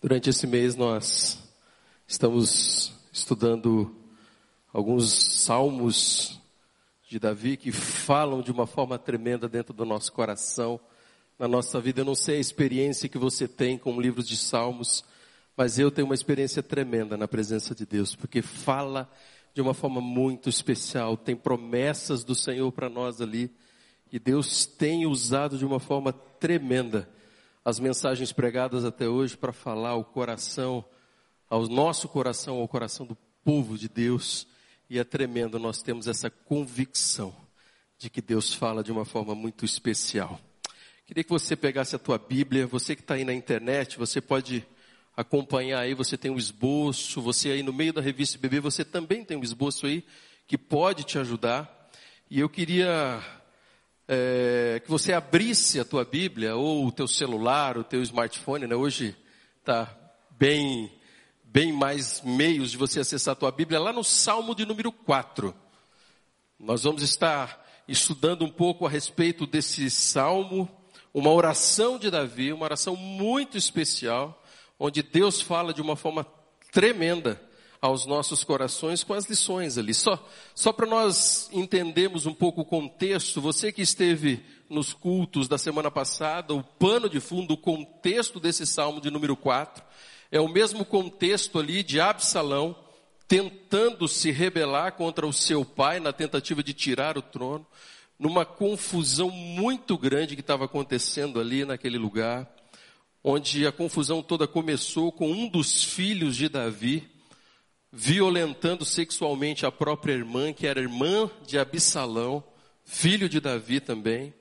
Durante esse mês nós estamos estudando alguns salmos de Davi que falam de uma forma tremenda dentro do nosso coração, na nossa vida. Eu não sei a experiência que você tem com livros de salmos, mas eu tenho uma experiência tremenda na presença de Deus, porque fala de uma forma muito especial, tem promessas do Senhor para nós ali, e Deus tem usado de uma forma tremenda as mensagens pregadas até hoje para falar ao coração, ao nosso coração, ao coração do povo de Deus. E é tremendo, nós temos essa convicção de que Deus fala de uma forma muito especial. Queria que você pegasse a tua Bíblia, você que está aí na internet, você pode acompanhar aí, você tem um esboço, você aí no meio da revista Bebê, você também tem um esboço aí que pode te ajudar. E eu queria é, que você abrisse a tua Bíblia ou o teu celular, o teu smartphone, né? Hoje está bem, bem mais meios de você acessar a tua Bíblia lá no Salmo de número 4. Nós vamos estar estudando um pouco a respeito desse salmo, uma oração de Davi, uma oração muito especial, onde Deus fala de uma forma tremenda aos nossos corações com as lições ali. Só, só para nós entendermos um pouco o contexto, você que esteve nos cultos da semana passada, o pano de fundo, o contexto desse salmo de número 4, é o mesmo contexto ali de Absalão tentando se rebelar contra o seu pai na tentativa de tirar o trono, numa confusão muito grande que estava acontecendo ali naquele lugar, onde a confusão toda começou com um dos filhos de Davi, violentando sexualmente a própria irmã, que era irmã de Absalão, filho de Davi também.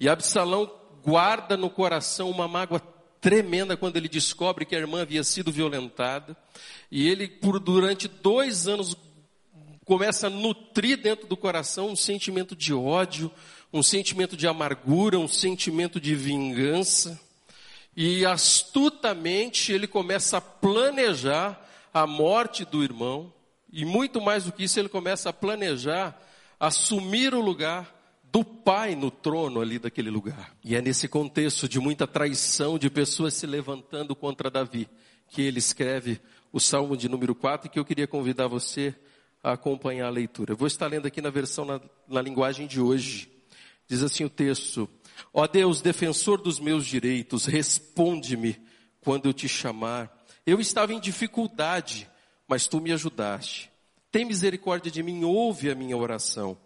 E Absalão guarda no coração uma mágoa tremenda quando ele descobre que a irmã havia sido violentada. E ele, por durante dois anos, começa a nutrir dentro do coração um sentimento de ódio, um sentimento de amargura, um sentimento de vingança. E astutamente ele começa a planejar a morte do irmão, e muito mais do que isso, ele começa a planejar assumir o lugar do pai no trono ali daquele lugar. E é nesse contexto de muita traição, de pessoas se levantando contra Davi, que ele escreve o Salmo de número 4, que eu queria convidar você a acompanhar a leitura. Eu vou estar lendo aqui na versão na, na linguagem de hoje. Diz assim o texto: Ó Deus, defensor dos meus direitos, responde-me quando eu te chamar. Eu estava em dificuldade, mas tu me ajudaste. Tem misericórdia de mim, ouve a minha oração.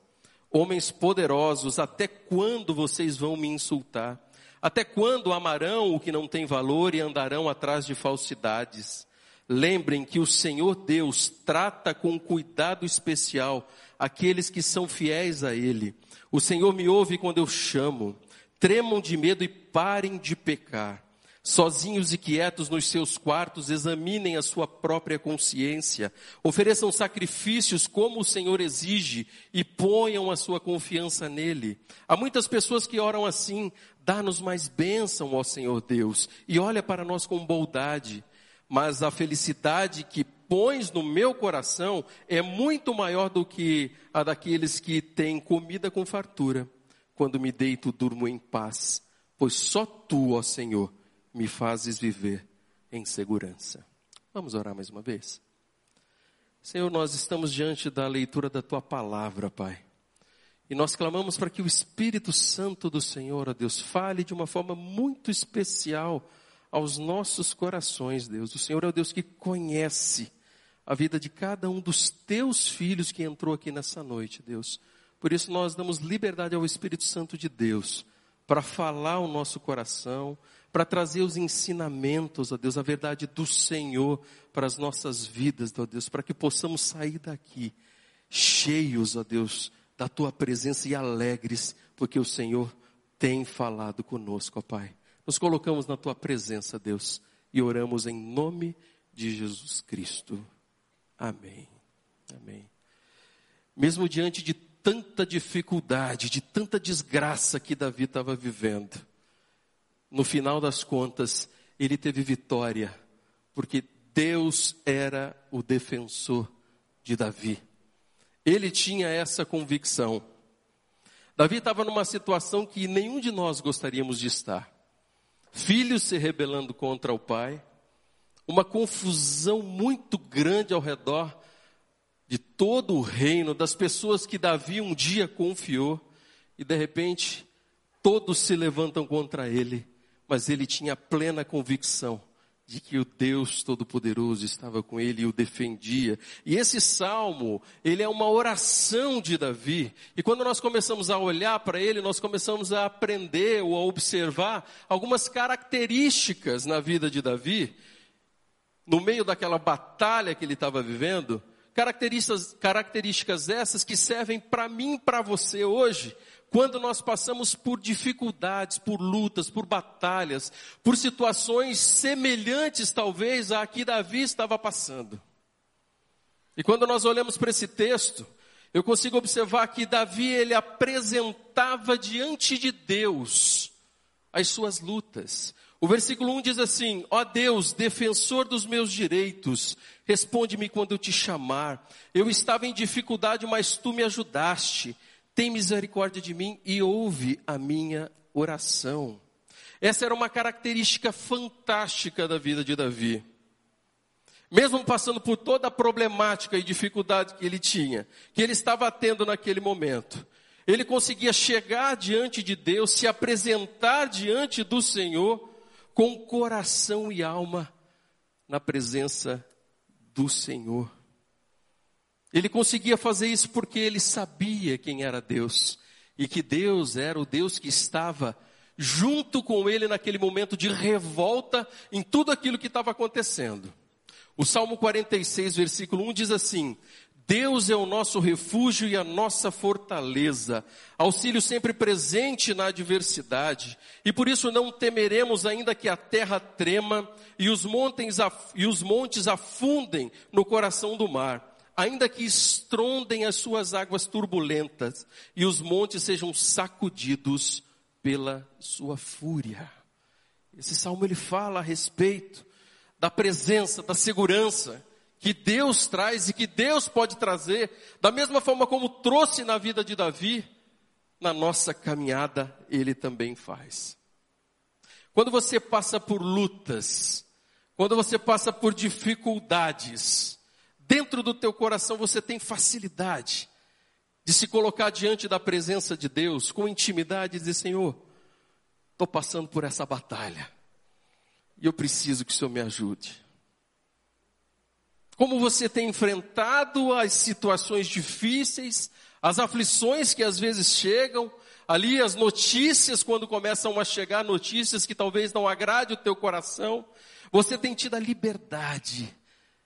Homens poderosos, até quando vocês vão me insultar? Até quando amarão o que não tem valor e andarão atrás de falsidades? Lembrem que o Senhor Deus trata com cuidado especial aqueles que são fiéis a Ele. O Senhor me ouve quando eu chamo. Tremam de medo e parem de pecar. Sozinhos e quietos nos seus quartos, examinem a sua própria consciência, ofereçam sacrifícios como o Senhor exige e ponham a sua confiança nele. Há muitas pessoas que oram assim: dá-nos mais bênção, ó Senhor Deus, e olha para nós com bondade. Mas a felicidade que pões no meu coração é muito maior do que a daqueles que têm comida com fartura. Quando me deito, durmo em paz, pois só tu, ó Senhor, me fazes viver em segurança. Vamos orar mais uma vez? Senhor, nós estamos diante da leitura da tua palavra, Pai. E nós clamamos para que o Espírito Santo do Senhor, ó Deus, fale de uma forma muito especial aos nossos corações, Deus. O Senhor é o Deus que conhece a vida de cada um dos teus filhos que entrou aqui nessa noite, Deus. Por isso nós damos liberdade ao Espírito Santo de Deus para falar o nosso coração, para trazer os ensinamentos, ó Deus, a verdade do Senhor para as nossas vidas, ó Deus, para que possamos sair daqui cheios, ó Deus, da tua presença e alegres, porque o Senhor tem falado conosco, ó Pai. Nos colocamos na tua presença, Deus, e oramos em nome de Jesus Cristo. Amém. Amém. Mesmo diante de tanta dificuldade, de tanta desgraça que Davi estava vivendo, no final das contas, ele teve vitória, porque Deus era o defensor de Davi. Ele tinha essa convicção. Davi estava numa situação que nenhum de nós gostaríamos de estar. Filhos se rebelando contra o pai, uma confusão muito grande ao redor de todo o reino, das pessoas que Davi um dia confiou, e de repente todos se levantam contra ele, mas ele tinha plena convicção de que o Deus Todo-Poderoso estava com ele e o defendia. E esse salmo, ele é uma oração de Davi. E quando nós começamos a olhar para ele, nós começamos a aprender ou a observar algumas características na vida de Davi, no meio daquela batalha que ele estava vivendo, características, características essas que servem para mim para você hoje, quando nós passamos por dificuldades, por lutas, por batalhas, por situações semelhantes talvez a que Davi estava passando. E quando nós olhamos para esse texto, eu consigo observar que Davi ele apresentava diante de Deus as suas lutas. O versículo 1 diz assim: Ó Deus, defensor dos meus direitos, responde-me quando eu te chamar. Eu estava em dificuldade, mas tu me ajudaste tem misericórdia de mim e ouve a minha oração. Essa era uma característica fantástica da vida de Davi. Mesmo passando por toda a problemática e dificuldade que ele tinha, que ele estava tendo naquele momento, ele conseguia chegar diante de Deus, se apresentar diante do Senhor com coração e alma na presença do Senhor. Ele conseguia fazer isso porque ele sabia quem era Deus e que Deus era o Deus que estava junto com ele naquele momento de revolta em tudo aquilo que estava acontecendo. O Salmo 46, versículo 1 diz assim: Deus é o nosso refúgio e a nossa fortaleza, auxílio sempre presente na adversidade, e por isso não temeremos ainda que a terra trema e os montes, e os montes afundem no coração do mar ainda que estrondem as suas águas turbulentas e os montes sejam sacudidos pela sua fúria. Esse salmo ele fala a respeito da presença, da segurança que Deus traz e que Deus pode trazer, da mesma forma como trouxe na vida de Davi, na nossa caminhada ele também faz. Quando você passa por lutas, quando você passa por dificuldades, dentro do teu coração você tem facilidade de se colocar diante da presença de Deus com intimidade e dizer: Senhor, estou passando por essa batalha e eu preciso que o Senhor me ajude. Como você tem enfrentado as situações difíceis, as aflições que às vezes chegam, ali as notícias, quando começam a chegar notícias que talvez não agrade o teu coração, você tem tido a liberdade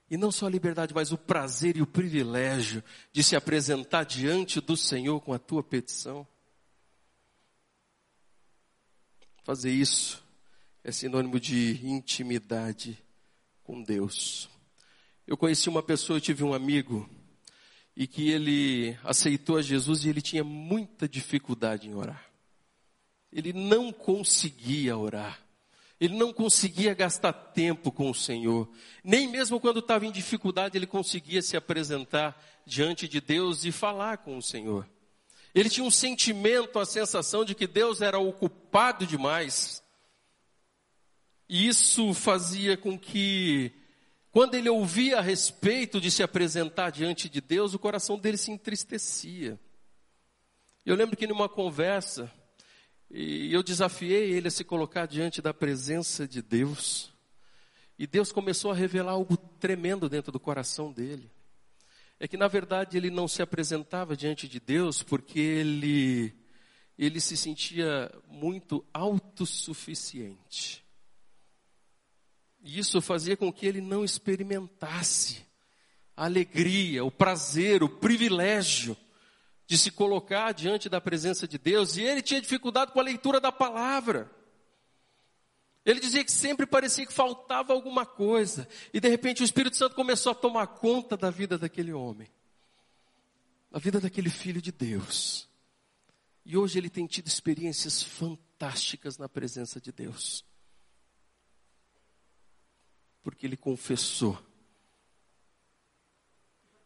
e não só a liberdade, mas o prazer e o privilégio de se apresentar diante do Senhor com a tua petição. Fazer isso é sinônimo de intimidade com Deus. Eu conheci uma pessoa, eu tive um amigo, e que ele aceitou a Jesus e ele tinha muita dificuldade em orar. Ele não conseguia orar. Ele não conseguia gastar tempo com o Senhor. Nem mesmo quando estava em dificuldade, ele conseguia se apresentar diante de Deus e falar com o Senhor. Ele tinha um sentimento, a sensação de que Deus era ocupado demais. E isso fazia com que, quando ele ouvia a respeito de se apresentar diante de Deus, o coração dele se entristecia. Eu lembro que numa conversa, e eu desafiei ele a se colocar diante da presença de Deus. E Deus começou a revelar algo tremendo dentro do coração dele. É que na verdade ele não se apresentava diante de Deus porque ele ele se sentia muito autossuficiente. E isso fazia com que ele não experimentasse a alegria, o prazer, o privilégio de se colocar diante da presença de Deus, e ele tinha dificuldade com a leitura da palavra. Ele dizia que sempre parecia que faltava alguma coisa, e de repente o Espírito Santo começou a tomar conta da vida daquele homem, da vida daquele filho de Deus. E hoje ele tem tido experiências fantásticas na presença de Deus. Porque ele confessou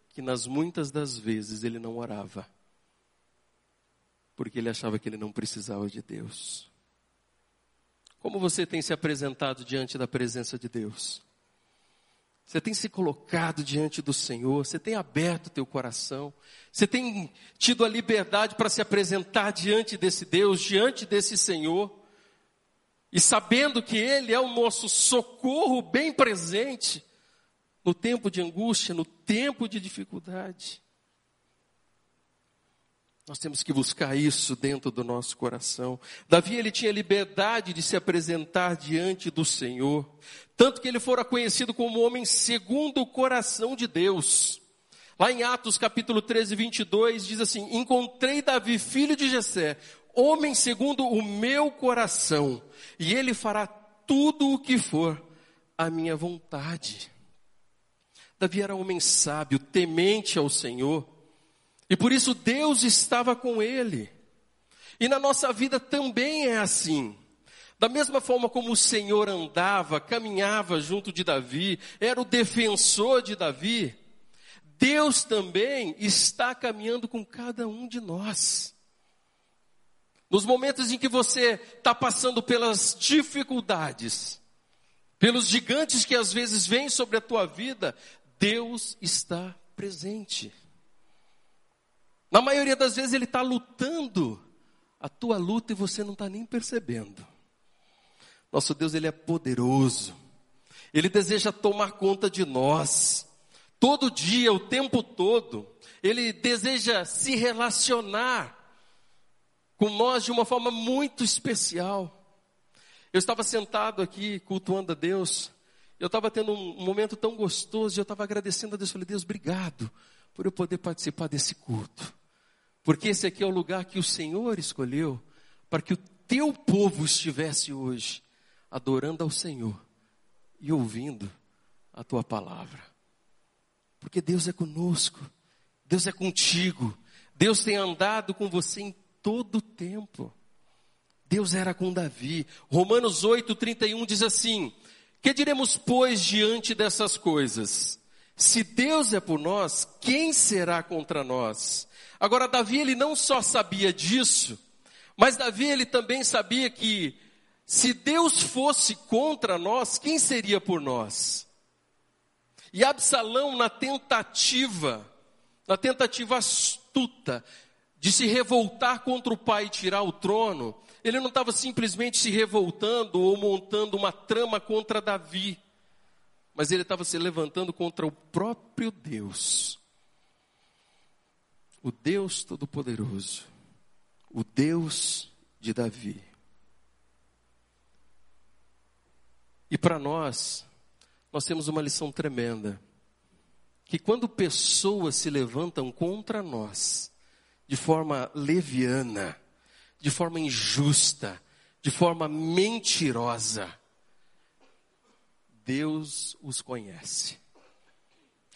que nas muitas das vezes ele não orava porque ele achava que ele não precisava de Deus. Como você tem se apresentado diante da presença de Deus? Você tem se colocado diante do Senhor, você tem aberto teu coração, você tem tido a liberdade para se apresentar diante desse Deus, diante desse Senhor, e sabendo que Ele é o nosso socorro bem presente no tempo de angústia, no tempo de dificuldade. Nós temos que buscar isso dentro do nosso coração. Davi, ele tinha liberdade de se apresentar diante do Senhor. Tanto que ele fora conhecido como homem segundo o coração de Deus. Lá em Atos capítulo 13, 22, diz assim, encontrei Davi, filho de Jessé, homem segundo o meu coração, e ele fará tudo o que for a minha vontade. Davi era homem sábio, temente ao Senhor, e por isso Deus estava com ele. E na nossa vida também é assim. Da mesma forma como o Senhor andava, caminhava junto de Davi, era o defensor de Davi, Deus também está caminhando com cada um de nós. Nos momentos em que você está passando pelas dificuldades, pelos gigantes que às vezes vêm sobre a tua vida, Deus está presente. Na maioria das vezes ele está lutando a tua luta e você não está nem percebendo. Nosso Deus, Ele é poderoso. Ele deseja tomar conta de nós. Todo dia, o tempo todo. Ele deseja se relacionar com nós de uma forma muito especial. Eu estava sentado aqui cultuando a Deus. Eu estava tendo um momento tão gostoso eu estava agradecendo a Deus. Falei, Deus, obrigado por eu poder participar desse culto. Porque esse aqui é o lugar que o Senhor escolheu para que o teu povo estivesse hoje adorando ao Senhor e ouvindo a tua palavra. Porque Deus é conosco, Deus é contigo, Deus tem andado com você em todo o tempo. Deus era com Davi. Romanos 8, 31 diz assim: Que diremos, pois, diante dessas coisas? Se Deus é por nós, quem será contra nós? Agora, Davi, ele não só sabia disso, mas Davi, ele também sabia que se Deus fosse contra nós, quem seria por nós? E Absalão, na tentativa, na tentativa astuta de se revoltar contra o pai e tirar o trono, ele não estava simplesmente se revoltando ou montando uma trama contra Davi, mas ele estava se levantando contra o próprio Deus o Deus Todo-Poderoso, o Deus de Davi. E para nós, nós temos uma lição tremenda. Que quando pessoas se levantam contra nós, de forma leviana, de forma injusta, de forma mentirosa, Deus os conhece.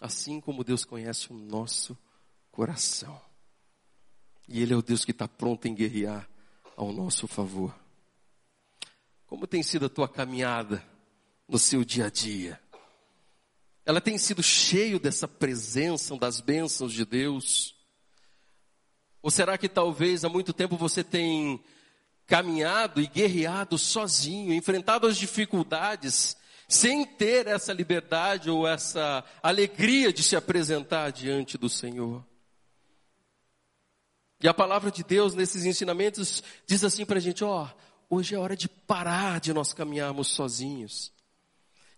Assim como Deus conhece o nosso coração. E Ele é o Deus que está pronto em guerrear ao nosso favor. Como tem sido a tua caminhada no seu dia a dia? Ela tem sido cheio dessa presença, das bênçãos de Deus? Ou será que talvez há muito tempo você tem caminhado e guerreado sozinho, enfrentado as dificuldades, sem ter essa liberdade ou essa alegria de se apresentar diante do Senhor? E a palavra de Deus nesses ensinamentos diz assim para a gente: ó, hoje é hora de parar de nós caminharmos sozinhos.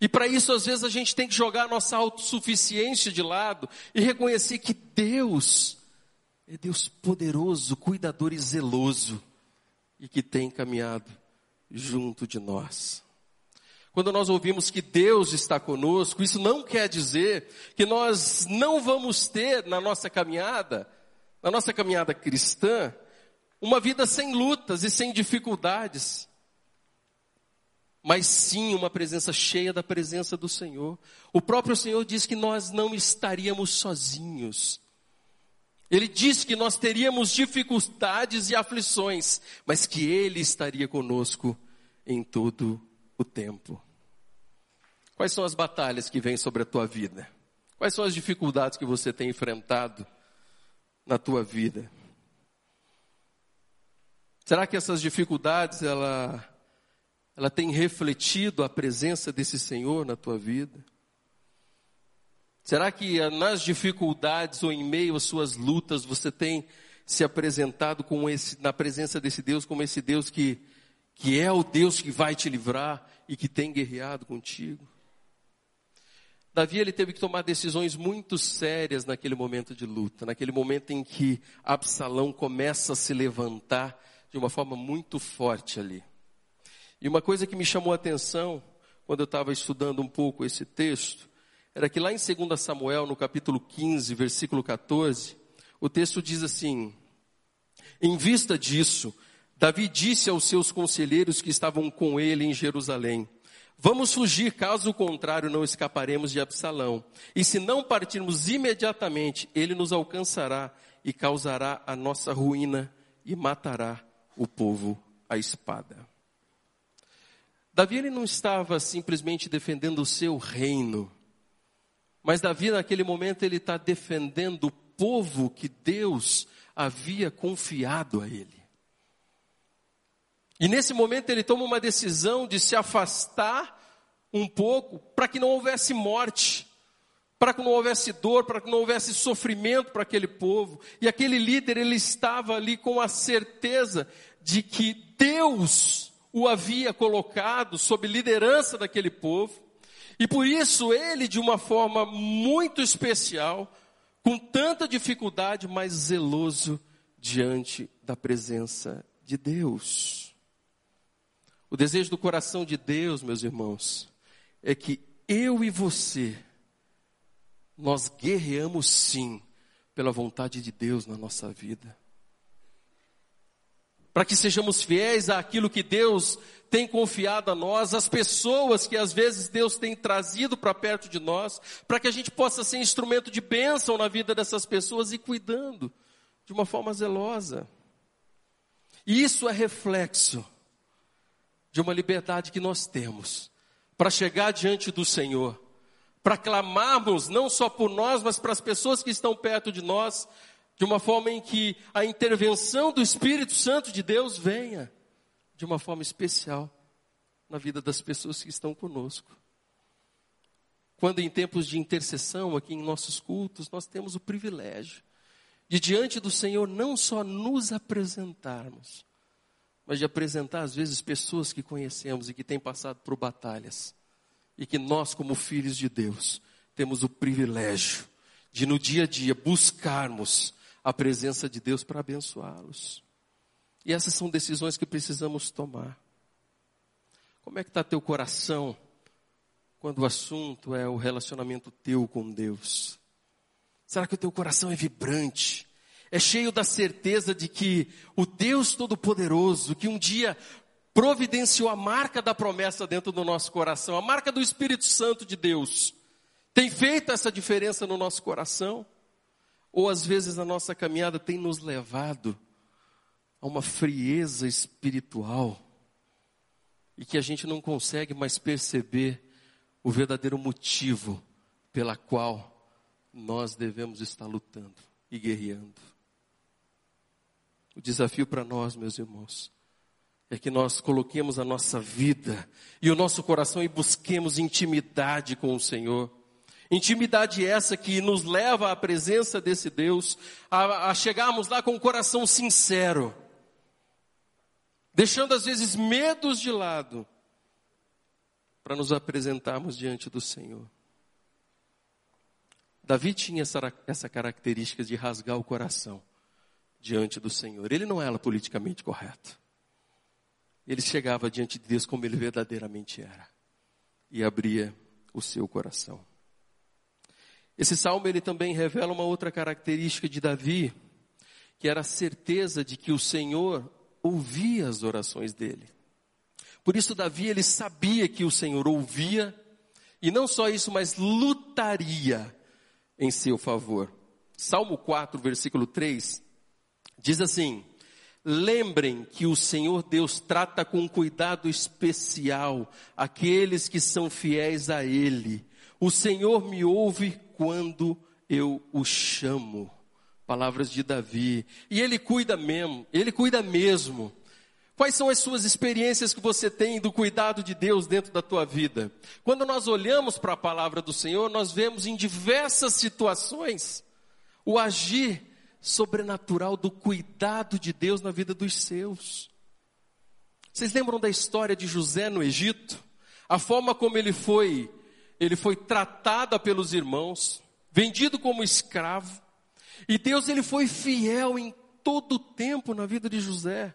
E para isso, às vezes, a gente tem que jogar a nossa autossuficiência de lado e reconhecer que Deus é Deus poderoso, cuidador e zeloso e que tem caminhado junto de nós. Quando nós ouvimos que Deus está conosco, isso não quer dizer que nós não vamos ter na nossa caminhada na nossa caminhada cristã, uma vida sem lutas e sem dificuldades, mas sim uma presença cheia da presença do Senhor. O próprio Senhor diz que nós não estaríamos sozinhos. Ele diz que nós teríamos dificuldades e aflições, mas que Ele estaria conosco em todo o tempo. Quais são as batalhas que vêm sobre a tua vida? Quais são as dificuldades que você tem enfrentado? na tua vida? Será que essas dificuldades ela ela tem refletido a presença desse Senhor na tua vida? Será que ah, nas dificuldades ou em meio às suas lutas você tem se apresentado com esse, na presença desse Deus como esse Deus que, que é o Deus que vai te livrar e que tem guerreado contigo? Davi ele teve que tomar decisões muito sérias naquele momento de luta, naquele momento em que Absalão começa a se levantar de uma forma muito forte ali. E uma coisa que me chamou a atenção quando eu estava estudando um pouco esse texto, era que lá em 2 Samuel, no capítulo 15, versículo 14, o texto diz assim: Em vista disso, Davi disse aos seus conselheiros que estavam com ele em Jerusalém: Vamos fugir, caso contrário não escaparemos de Absalão. E se não partirmos imediatamente, ele nos alcançará e causará a nossa ruína e matará o povo à espada. Davi ele não estava simplesmente defendendo o seu reino, mas Davi naquele momento ele está defendendo o povo que Deus havia confiado a ele. E nesse momento ele toma uma decisão de se afastar um pouco para que não houvesse morte, para que não houvesse dor, para que não houvesse sofrimento para aquele povo. E aquele líder ele estava ali com a certeza de que Deus o havia colocado sob liderança daquele povo, e por isso ele, de uma forma muito especial, com tanta dificuldade, mas zeloso diante da presença de Deus. O desejo do coração de Deus, meus irmãos, é que eu e você, nós guerreamos sim pela vontade de Deus na nossa vida para que sejamos fiéis àquilo que Deus tem confiado a nós, as pessoas que às vezes Deus tem trazido para perto de nós, para que a gente possa ser instrumento de bênção na vida dessas pessoas e cuidando de uma forma zelosa. E isso é reflexo de uma liberdade que nós temos para chegar diante do Senhor, para clamarmos não só por nós, mas para as pessoas que estão perto de nós, de uma forma em que a intervenção do Espírito Santo de Deus venha de uma forma especial na vida das pessoas que estão conosco. Quando em tempos de intercessão aqui em nossos cultos, nós temos o privilégio de diante do Senhor não só nos apresentarmos, mas de apresentar às vezes pessoas que conhecemos e que têm passado por batalhas e que nós como filhos de Deus temos o privilégio de no dia a dia buscarmos a presença de Deus para abençoá-los. E essas são decisões que precisamos tomar. Como é que está teu coração quando o assunto é o relacionamento teu com Deus? Será que o teu coração é vibrante? É cheio da certeza de que o Deus Todo-Poderoso, que um dia providenciou a marca da promessa dentro do nosso coração, a marca do Espírito Santo de Deus, tem feito essa diferença no nosso coração? ou às vezes a nossa caminhada tem nos levado a uma frieza espiritual e que a gente não consegue mais perceber o verdadeiro motivo pela qual nós devemos estar lutando e guerreando. O desafio para nós, meus irmãos, é que nós coloquemos a nossa vida e o nosso coração e busquemos intimidade com o Senhor. Intimidade essa que nos leva à presença desse Deus, a, a chegarmos lá com o coração sincero, deixando às vezes medos de lado, para nos apresentarmos diante do Senhor. Davi tinha essa, essa característica de rasgar o coração diante do Senhor. Ele não era politicamente correto. Ele chegava diante de Deus como ele verdadeiramente era e abria o seu coração. Esse salmo ele também revela uma outra característica de Davi, que era a certeza de que o Senhor ouvia as orações dele. Por isso Davi ele sabia que o Senhor ouvia e não só isso, mas lutaria em seu favor. Salmo 4, versículo 3 diz assim: Lembrem que o Senhor Deus trata com cuidado especial aqueles que são fiéis a Ele. O Senhor me ouve quando eu o chamo. Palavras de Davi. E ele cuida mesmo, ele cuida mesmo. Quais são as suas experiências que você tem do cuidado de Deus dentro da tua vida? Quando nós olhamos para a palavra do Senhor, nós vemos em diversas situações o agir sobrenatural do cuidado de Deus na vida dos seus. Vocês lembram da história de José no Egito? A forma como ele foi, ele foi tratado pelos irmãos, vendido como escravo. E Deus ele foi fiel em todo o tempo na vida de José.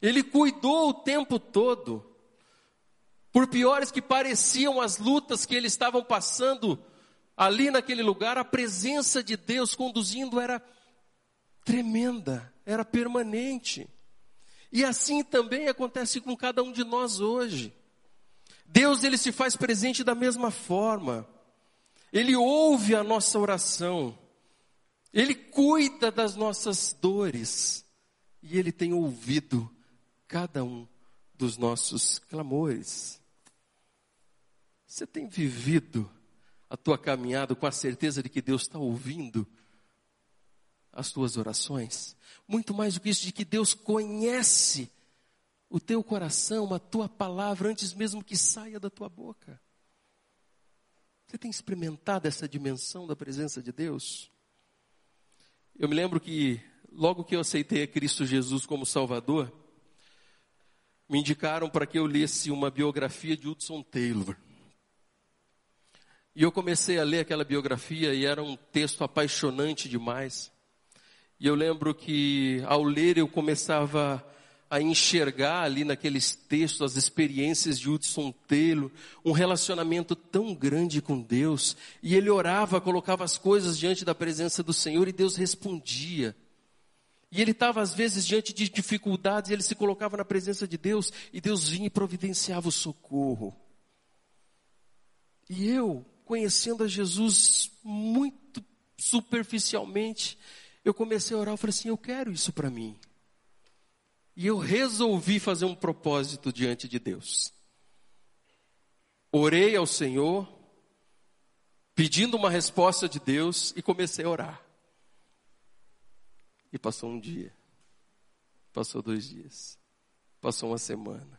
Ele cuidou o tempo todo. Por piores que pareciam as lutas que eles estavam passando ali naquele lugar, a presença de Deus conduzindo era tremenda, era permanente. E assim também acontece com cada um de nós hoje. Deus ele se faz presente da mesma forma. Ele ouve a nossa oração. Ele cuida das nossas dores. E ele tem ouvido cada um dos nossos clamores. Você tem vivido a tua caminhada com a certeza de que Deus está ouvindo as tuas orações? Muito mais do que isso, de que Deus conhece o teu coração, a tua palavra, antes mesmo que saia da tua boca. Você tem experimentado essa dimensão da presença de Deus? Eu me lembro que logo que eu aceitei a Cristo Jesus como Salvador, me indicaram para que eu lesse uma biografia de Hudson Taylor. E eu comecei a ler aquela biografia e era um texto apaixonante demais. E eu lembro que ao ler eu começava a enxergar ali naqueles textos as experiências de Hudson Taylor, um relacionamento tão grande com Deus. E ele orava, colocava as coisas diante da presença do Senhor e Deus respondia. E ele estava, às vezes, diante de dificuldades, ele se colocava na presença de Deus, e Deus vinha e providenciava o socorro. E eu, conhecendo a Jesus muito superficialmente, eu comecei a orar, eu falei assim, eu quero isso para mim. E eu resolvi fazer um propósito diante de Deus. Orei ao Senhor, pedindo uma resposta de Deus, e comecei a orar. E passou um dia, passou dois dias, passou uma semana.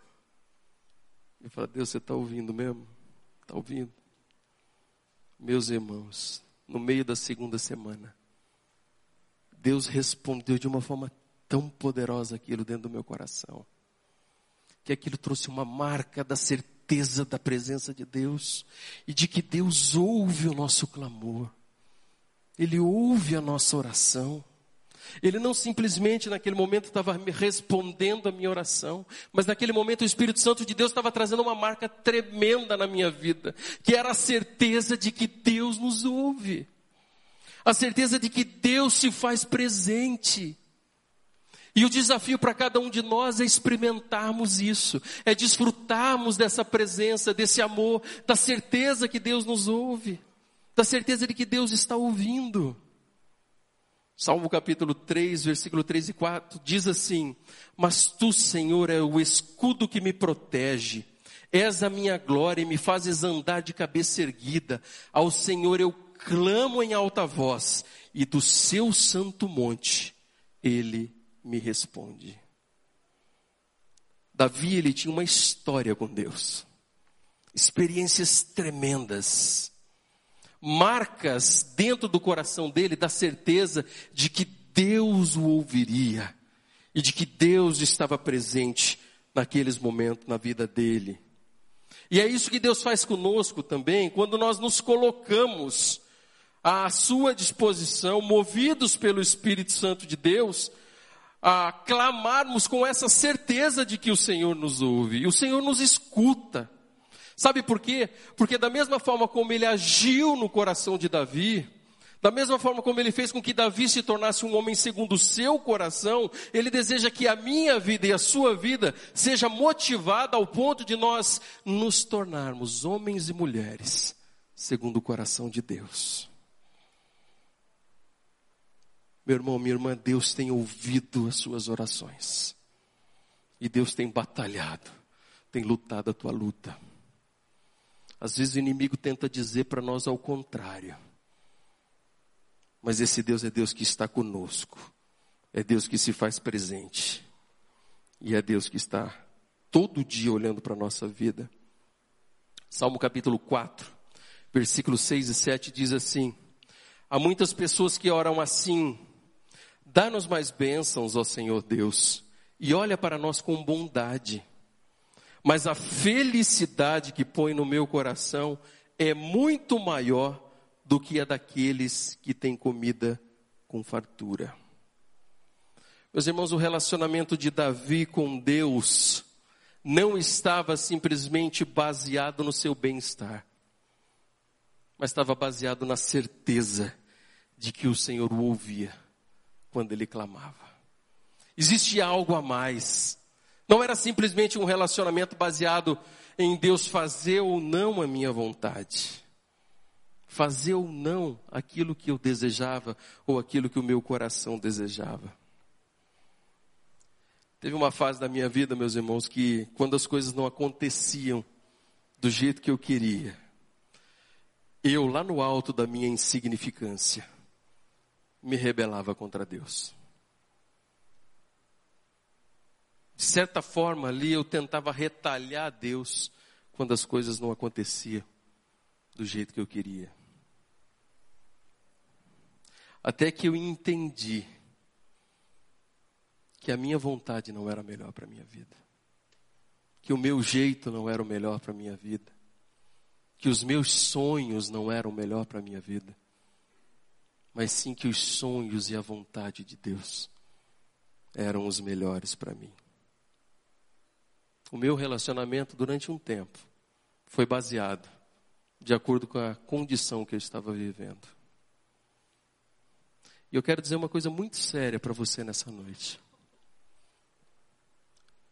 Eu falei, Deus, você está ouvindo mesmo? Está ouvindo? Meus irmãos, no meio da segunda semana, Deus respondeu de uma forma tão poderosa aquilo dentro do meu coração, que aquilo trouxe uma marca da certeza da presença de Deus e de que Deus ouve o nosso clamor, Ele ouve a nossa oração. Ele não simplesmente naquele momento estava respondendo a minha oração, mas naquele momento o Espírito Santo de Deus estava trazendo uma marca tremenda na minha vida, que era a certeza de que Deus nos ouve. A certeza de que Deus se faz presente. E o desafio para cada um de nós é experimentarmos isso, é desfrutarmos dessa presença, desse amor, da certeza que Deus nos ouve, da certeza de que Deus está ouvindo. Salmo capítulo 3, versículo 3 e 4 diz assim: Mas tu, Senhor, é o escudo que me protege, és a minha glória e me fazes andar de cabeça erguida. Ao Senhor eu clamo em alta voz, e do seu santo monte ele me responde. Davi, ele tinha uma história com Deus, experiências tremendas marcas dentro do coração dele da certeza de que Deus o ouviria e de que Deus estava presente naqueles momentos na vida dele. E é isso que Deus faz conosco também, quando nós nos colocamos à sua disposição, movidos pelo Espírito Santo de Deus, a clamarmos com essa certeza de que o Senhor nos ouve, e o Senhor nos escuta. Sabe por quê? Porque da mesma forma como ele agiu no coração de Davi, da mesma forma como ele fez com que Davi se tornasse um homem segundo o seu coração, ele deseja que a minha vida e a sua vida seja motivada ao ponto de nós nos tornarmos homens e mulheres segundo o coração de Deus. Meu irmão, minha irmã, Deus tem ouvido as suas orações. E Deus tem batalhado, tem lutado a tua luta. Às vezes o inimigo tenta dizer para nós ao contrário. Mas esse Deus é Deus que está conosco. É Deus que se faz presente. E é Deus que está todo dia olhando para a nossa vida. Salmo capítulo 4, versículos 6 e 7 diz assim: Há muitas pessoas que oram assim: Dá-nos mais bênçãos, ó Senhor Deus, e olha para nós com bondade. Mas a felicidade que põe no meu coração é muito maior do que a daqueles que têm comida com fartura. Meus irmãos, o relacionamento de Davi com Deus não estava simplesmente baseado no seu bem-estar, mas estava baseado na certeza de que o Senhor o ouvia quando ele clamava. Existia algo a mais. Não era simplesmente um relacionamento baseado em Deus fazer ou não a minha vontade. Fazer ou não aquilo que eu desejava ou aquilo que o meu coração desejava. Teve uma fase da minha vida, meus irmãos, que quando as coisas não aconteciam do jeito que eu queria, eu lá no alto da minha insignificância, me rebelava contra Deus. De certa forma ali eu tentava retalhar Deus quando as coisas não aconteciam do jeito que eu queria. Até que eu entendi que a minha vontade não era melhor para a minha vida. Que o meu jeito não era o melhor para a minha vida. Que os meus sonhos não eram o melhor para a minha vida. Mas sim que os sonhos e a vontade de Deus eram os melhores para mim o meu relacionamento durante um tempo foi baseado de acordo com a condição que eu estava vivendo. E eu quero dizer uma coisa muito séria para você nessa noite.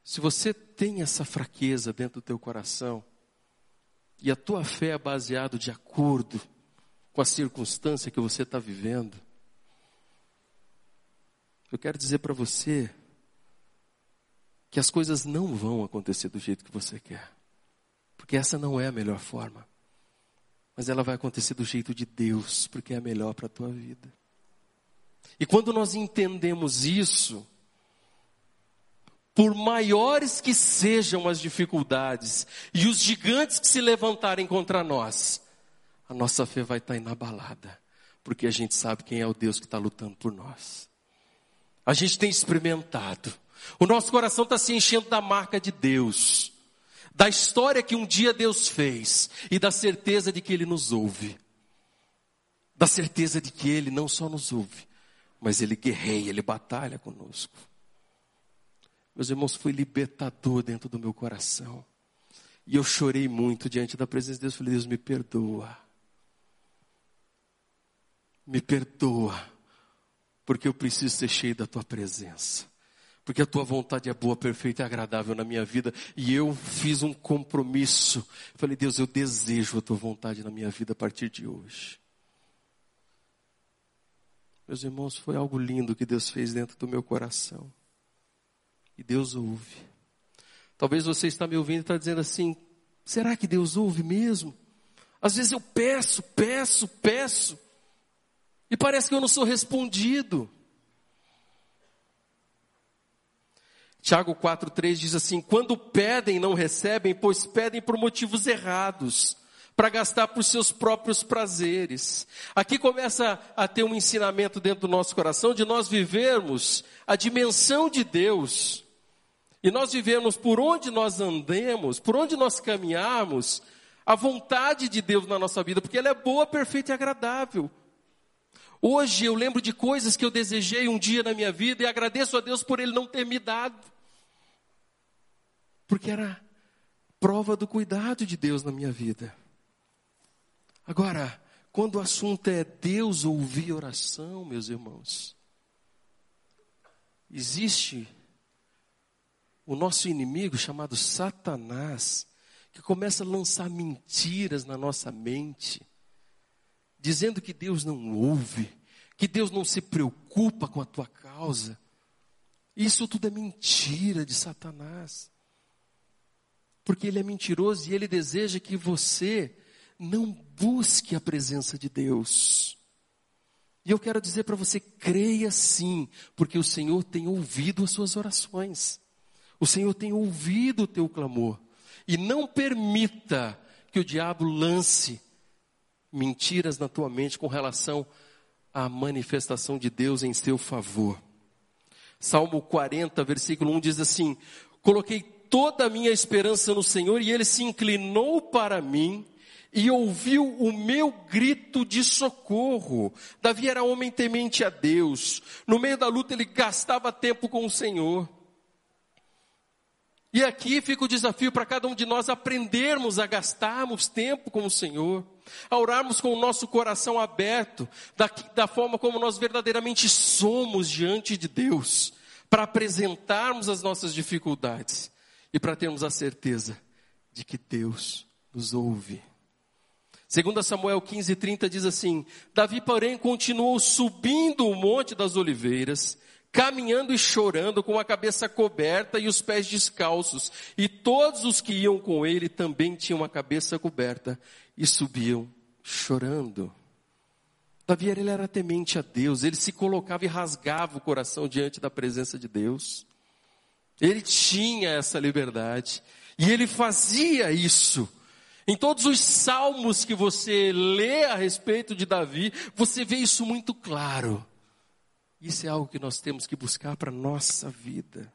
Se você tem essa fraqueza dentro do teu coração, e a tua fé é baseada de acordo com a circunstância que você está vivendo, eu quero dizer para você que as coisas não vão acontecer do jeito que você quer. Porque essa não é a melhor forma. Mas ela vai acontecer do jeito de Deus, porque é a melhor para a tua vida. E quando nós entendemos isso, por maiores que sejam as dificuldades e os gigantes que se levantarem contra nós, a nossa fé vai estar inabalada, porque a gente sabe quem é o Deus que está lutando por nós. A gente tem experimentado o nosso coração está se enchendo da marca de Deus, da história que um dia Deus fez e da certeza de que Ele nos ouve. Da certeza de que Ele não só nos ouve, mas Ele guerreia, Ele batalha conosco. Meus irmãos, foi libertador dentro do meu coração. E eu chorei muito diante da presença de Deus. Falei, Deus, me perdoa. Me perdoa. Porque eu preciso ser cheio da tua presença porque a tua vontade é boa, perfeita e agradável na minha vida. E eu fiz um compromisso. Falei, Deus, eu desejo a tua vontade na minha vida a partir de hoje. Meus irmãos, foi algo lindo que Deus fez dentro do meu coração. E Deus ouve. Talvez você está me ouvindo e está dizendo assim: será que Deus ouve mesmo? Às vezes eu peço, peço, peço, e parece que eu não sou respondido. Tiago 4,3 diz assim: quando pedem, não recebem, pois pedem por motivos errados, para gastar por seus próprios prazeres. Aqui começa a ter um ensinamento dentro do nosso coração de nós vivermos a dimensão de Deus. E nós vivemos por onde nós andemos, por onde nós caminharmos, a vontade de Deus na nossa vida, porque ela é boa, perfeita e agradável. Hoje eu lembro de coisas que eu desejei um dia na minha vida e agradeço a Deus por Ele não ter me dado. Porque era prova do cuidado de Deus na minha vida. Agora, quando o assunto é Deus ouvir oração, meus irmãos, existe o nosso inimigo chamado Satanás, que começa a lançar mentiras na nossa mente dizendo que Deus não ouve, que Deus não se preocupa com a tua causa. Isso tudo é mentira de Satanás. Porque ele é mentiroso e ele deseja que você não busque a presença de Deus. E eu quero dizer para você, creia sim, porque o Senhor tem ouvido as suas orações. O Senhor tem ouvido o teu clamor. E não permita que o diabo lance mentiras na tua mente com relação à manifestação de Deus em seu favor. Salmo 40, versículo 1 diz assim: Coloquei toda a minha esperança no Senhor e ele se inclinou para mim e ouviu o meu grito de socorro. Davi era homem temente a Deus. No meio da luta ele gastava tempo com o Senhor. E aqui fica o desafio para cada um de nós aprendermos a gastarmos tempo com o Senhor, a orarmos com o nosso coração aberto, da, da forma como nós verdadeiramente somos diante de Deus, para apresentarmos as nossas dificuldades e para termos a certeza de que Deus nos ouve. Segundo Samuel 15:30 diz assim: Davi, porém, continuou subindo o monte das oliveiras, caminhando e chorando com a cabeça coberta e os pés descalços, e todos os que iam com ele também tinham a cabeça coberta e subiam chorando. Davi ele era temente a Deus, ele se colocava e rasgava o coração diante da presença de Deus. Ele tinha essa liberdade e ele fazia isso em todos os salmos que você lê a respeito de Davi, você vê isso muito claro. Isso é algo que nós temos que buscar para a nossa vida.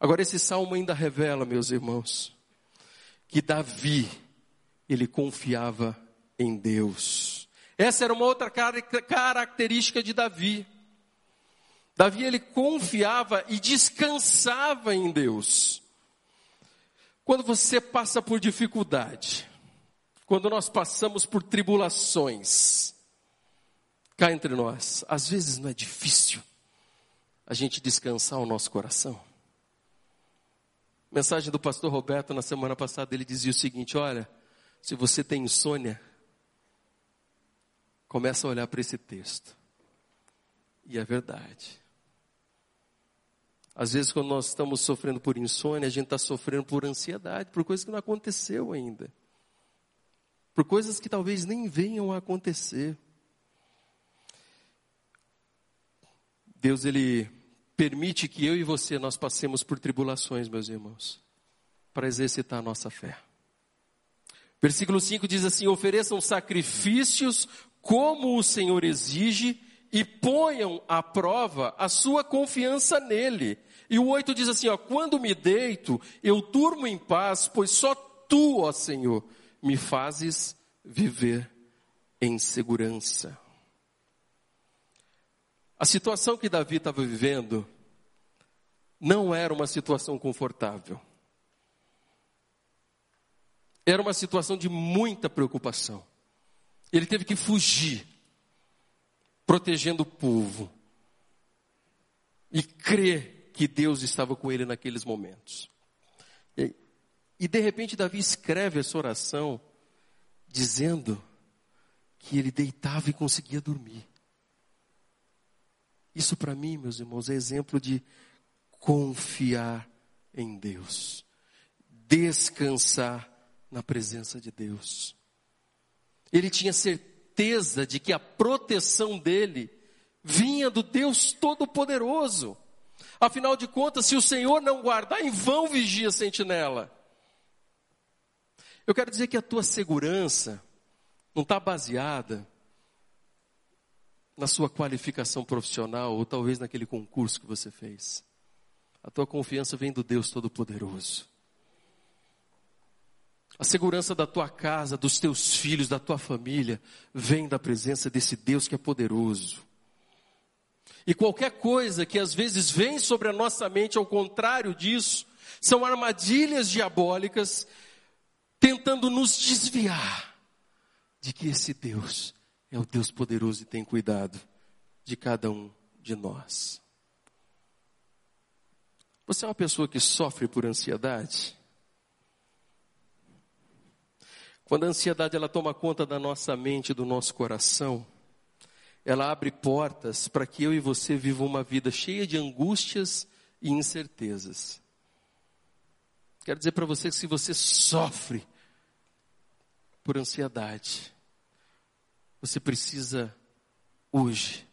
Agora, esse salmo ainda revela, meus irmãos, que Davi, ele confiava em Deus. Essa era uma outra característica de Davi. Davi, ele confiava e descansava em Deus. Quando você passa por dificuldade, quando nós passamos por tribulações, cá entre nós, às vezes não é difícil a gente descansar o nosso coração. Mensagem do pastor Roberto na semana passada, ele dizia o seguinte: olha, se você tem insônia, começa a olhar para esse texto. E é verdade. Às vezes, quando nós estamos sofrendo por insônia, a gente está sofrendo por ansiedade, por coisas que não aconteceu ainda. Por coisas que talvez nem venham a acontecer. Deus, Ele permite que eu e você nós passemos por tribulações, meus irmãos, para exercitar a nossa fé. Versículo 5 diz assim: ofereçam sacrifícios como o Senhor exige e ponham à prova a sua confiança nele. E o 8 diz assim, ó, quando me deito, eu durmo em paz, pois só tu, ó Senhor, me fazes viver em segurança. A situação que Davi estava vivendo não era uma situação confortável. Era uma situação de muita preocupação. Ele teve que fugir protegendo o povo. E crer que Deus estava com ele naqueles momentos. E, e de repente Davi escreve essa oração dizendo que ele deitava e conseguia dormir. Isso para mim, meus irmãos, é exemplo de confiar em Deus, descansar na presença de Deus. Ele tinha certeza de que a proteção dele vinha do Deus Todo-Poderoso. Afinal de contas, se o Senhor não guardar, em vão vigia a sentinela. Eu quero dizer que a tua segurança não está baseada na sua qualificação profissional ou talvez naquele concurso que você fez. A tua confiança vem do Deus Todo-Poderoso. A segurança da tua casa, dos teus filhos, da tua família, vem da presença desse Deus que é poderoso. E qualquer coisa que às vezes vem sobre a nossa mente ao contrário disso, são armadilhas diabólicas tentando nos desviar de que esse Deus é o Deus poderoso e tem cuidado de cada um de nós. Você é uma pessoa que sofre por ansiedade? Quando a ansiedade ela toma conta da nossa mente, do nosso coração, ela abre portas para que eu e você vivam uma vida cheia de angústias e incertezas. Quero dizer para você que se você sofre por ansiedade, você precisa hoje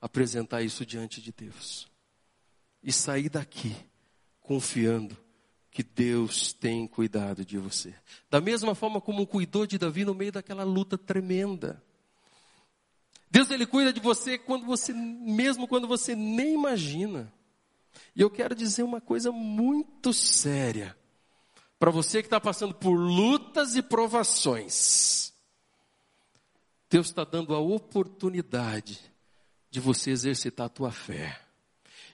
apresentar isso diante de Deus e sair daqui confiando que Deus tem cuidado de você. Da mesma forma como cuidou de Davi no meio daquela luta tremenda. Deus ele cuida de você quando você mesmo quando você nem imagina. E eu quero dizer uma coisa muito séria para você que está passando por lutas e provações. Deus está dando a oportunidade de você exercitar a tua fé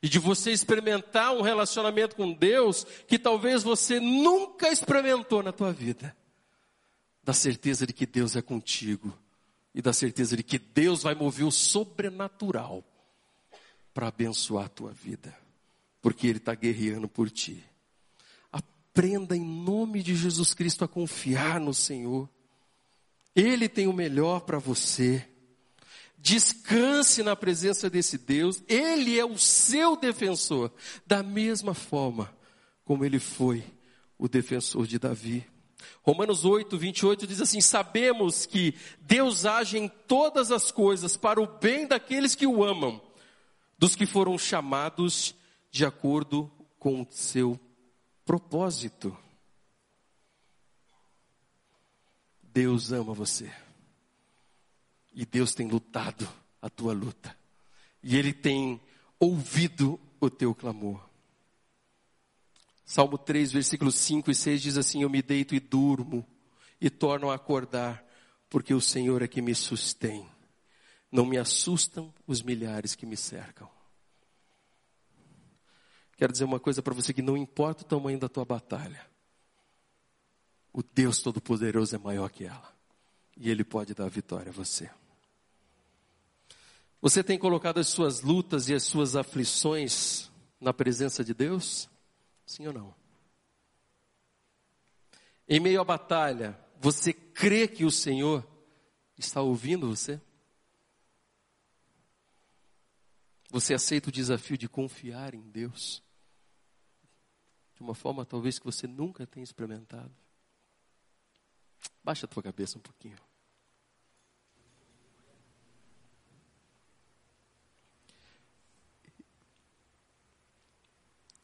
e de você experimentar um relacionamento com Deus que talvez você nunca experimentou na tua vida. Da certeza de que Deus é contigo e da certeza de que Deus vai mover o sobrenatural para abençoar a tua vida, porque Ele está guerreando por ti. Aprenda em nome de Jesus Cristo a confiar no Senhor. Ele tem o melhor para você. Descanse na presença desse Deus, Ele é o seu defensor, da mesma forma como Ele foi o defensor de Davi. Romanos 8, 28 diz assim: Sabemos que Deus age em todas as coisas para o bem daqueles que o amam, dos que foram chamados de acordo com o seu propósito. Deus ama você. E Deus tem lutado a tua luta. E Ele tem ouvido o teu clamor. Salmo 3, versículos 5 e 6 diz assim: Eu me deito e durmo e torno a acordar, porque o Senhor é que me sustém. Não me assustam os milhares que me cercam. Quero dizer uma coisa para você que não importa o tamanho da tua batalha. O Deus Todo-Poderoso é maior que ela. E Ele pode dar vitória a você. Você tem colocado as suas lutas e as suas aflições na presença de Deus? Sim ou não? Em meio à batalha, você crê que o Senhor está ouvindo você? Você aceita o desafio de confiar em Deus? De uma forma talvez que você nunca tenha experimentado? Baixa a tua cabeça um pouquinho.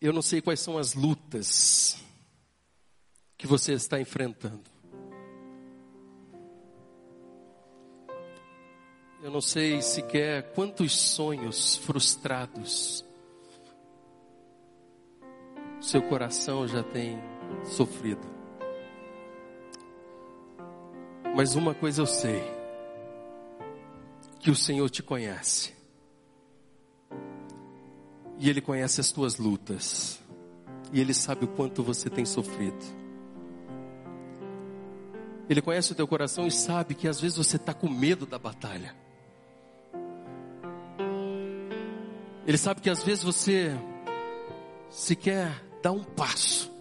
Eu não sei quais são as lutas que você está enfrentando. Eu não sei sequer quantos sonhos frustrados seu coração já tem sofrido. Mas uma coisa eu sei: que o Senhor te conhece. E Ele conhece as tuas lutas. E Ele sabe o quanto você tem sofrido. Ele conhece o teu coração e sabe que às vezes você está com medo da batalha. Ele sabe que às vezes você sequer dá um passo.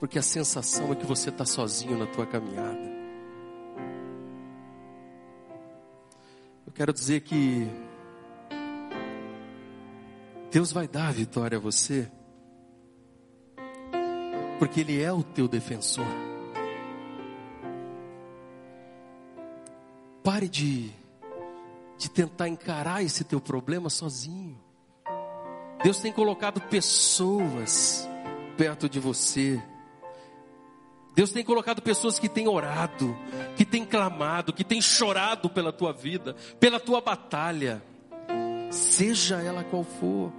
Porque a sensação é que você está sozinho na tua caminhada. Eu quero dizer que Deus vai dar a vitória a você, porque Ele é o teu defensor. Pare de, de tentar encarar esse teu problema sozinho. Deus tem colocado pessoas perto de você. Deus tem colocado pessoas que têm orado, que têm clamado, que têm chorado pela tua vida, pela tua batalha seja ela qual for.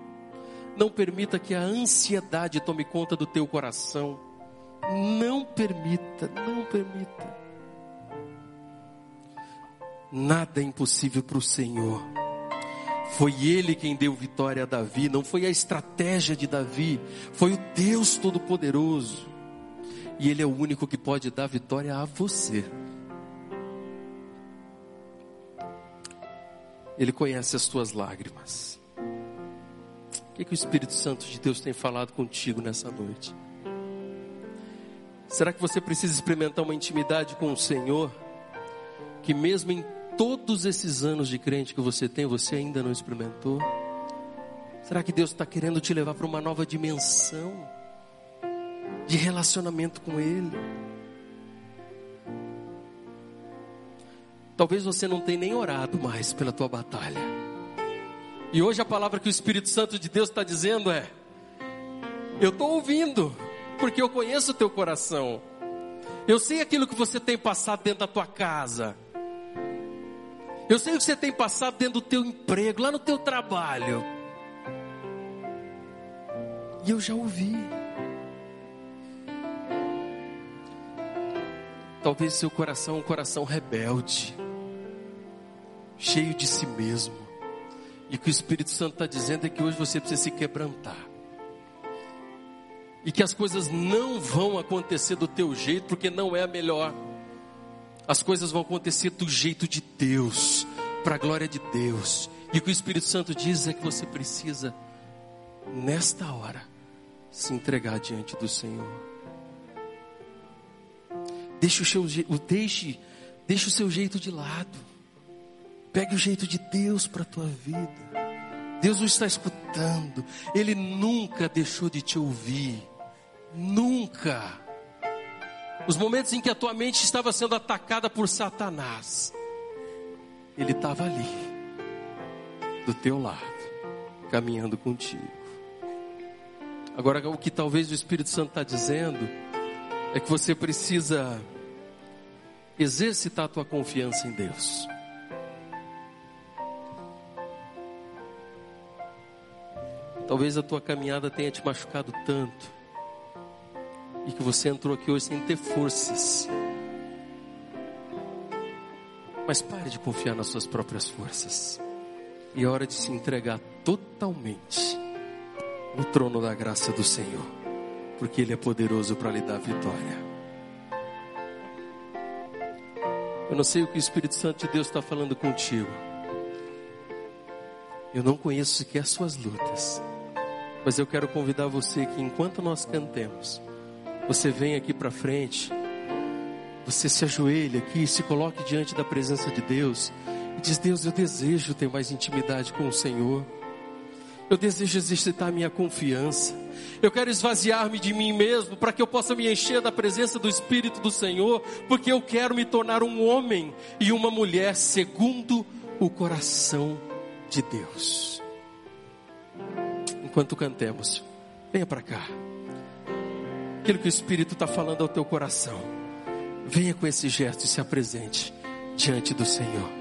Não permita que a ansiedade tome conta do teu coração. Não permita, não permita. Nada é impossível para o Senhor. Foi Ele quem deu vitória a Davi, não foi a estratégia de Davi, foi o Deus Todo-Poderoso. E Ele é o único que pode dar vitória a você. Ele conhece as tuas lágrimas. O que, que o Espírito Santo de Deus tem falado contigo nessa noite? Será que você precisa experimentar uma intimidade com o Senhor? Que mesmo em todos esses anos de crente que você tem, você ainda não experimentou? Será que Deus está querendo te levar para uma nova dimensão de relacionamento com Ele? Talvez você não tenha nem orado mais pela tua batalha. E hoje a palavra que o Espírito Santo de Deus está dizendo é: Eu estou ouvindo, porque eu conheço o teu coração. Eu sei aquilo que você tem passado dentro da tua casa. Eu sei o que você tem passado dentro do teu emprego, lá no teu trabalho. E eu já ouvi. Talvez seu coração é um coração rebelde, cheio de si mesmo. E o que o Espírito Santo está dizendo é que hoje você precisa se quebrantar. E que as coisas não vão acontecer do teu jeito, porque não é a melhor. As coisas vão acontecer do jeito de Deus, para a glória de Deus. E o que o Espírito Santo diz é que você precisa, nesta hora, se entregar diante do Senhor. Deixe o seu, deixe, deixe o seu jeito de lado. Pegue o jeito de Deus para a tua vida. Deus o está escutando. Ele nunca deixou de te ouvir. Nunca. Os momentos em que a tua mente estava sendo atacada por Satanás, ele estava ali, do teu lado, caminhando contigo. Agora, o que talvez o Espírito Santo está dizendo é que você precisa exercitar a tua confiança em Deus. Talvez a tua caminhada tenha te machucado tanto e que você entrou aqui hoje sem ter forças. Mas pare de confiar nas suas próprias forças. E é hora de se entregar totalmente no trono da graça do Senhor, porque Ele é poderoso para lhe dar vitória. Eu não sei o que o Espírito Santo de Deus está falando contigo. Eu não conheço sequer as suas lutas. Mas eu quero convidar você que enquanto nós cantemos, você vem aqui para frente, você se ajoelha aqui, se coloque diante da presença de Deus e diz: Deus, eu desejo ter mais intimidade com o Senhor. Eu desejo exercitar minha confiança. Eu quero esvaziar-me de mim mesmo para que eu possa me encher da presença do Espírito do Senhor, porque eu quero me tornar um homem e uma mulher segundo o coração de Deus. Enquanto cantemos, venha para cá. Aquilo que o Espírito está falando ao teu coração, venha com esse gesto e se apresente diante do Senhor.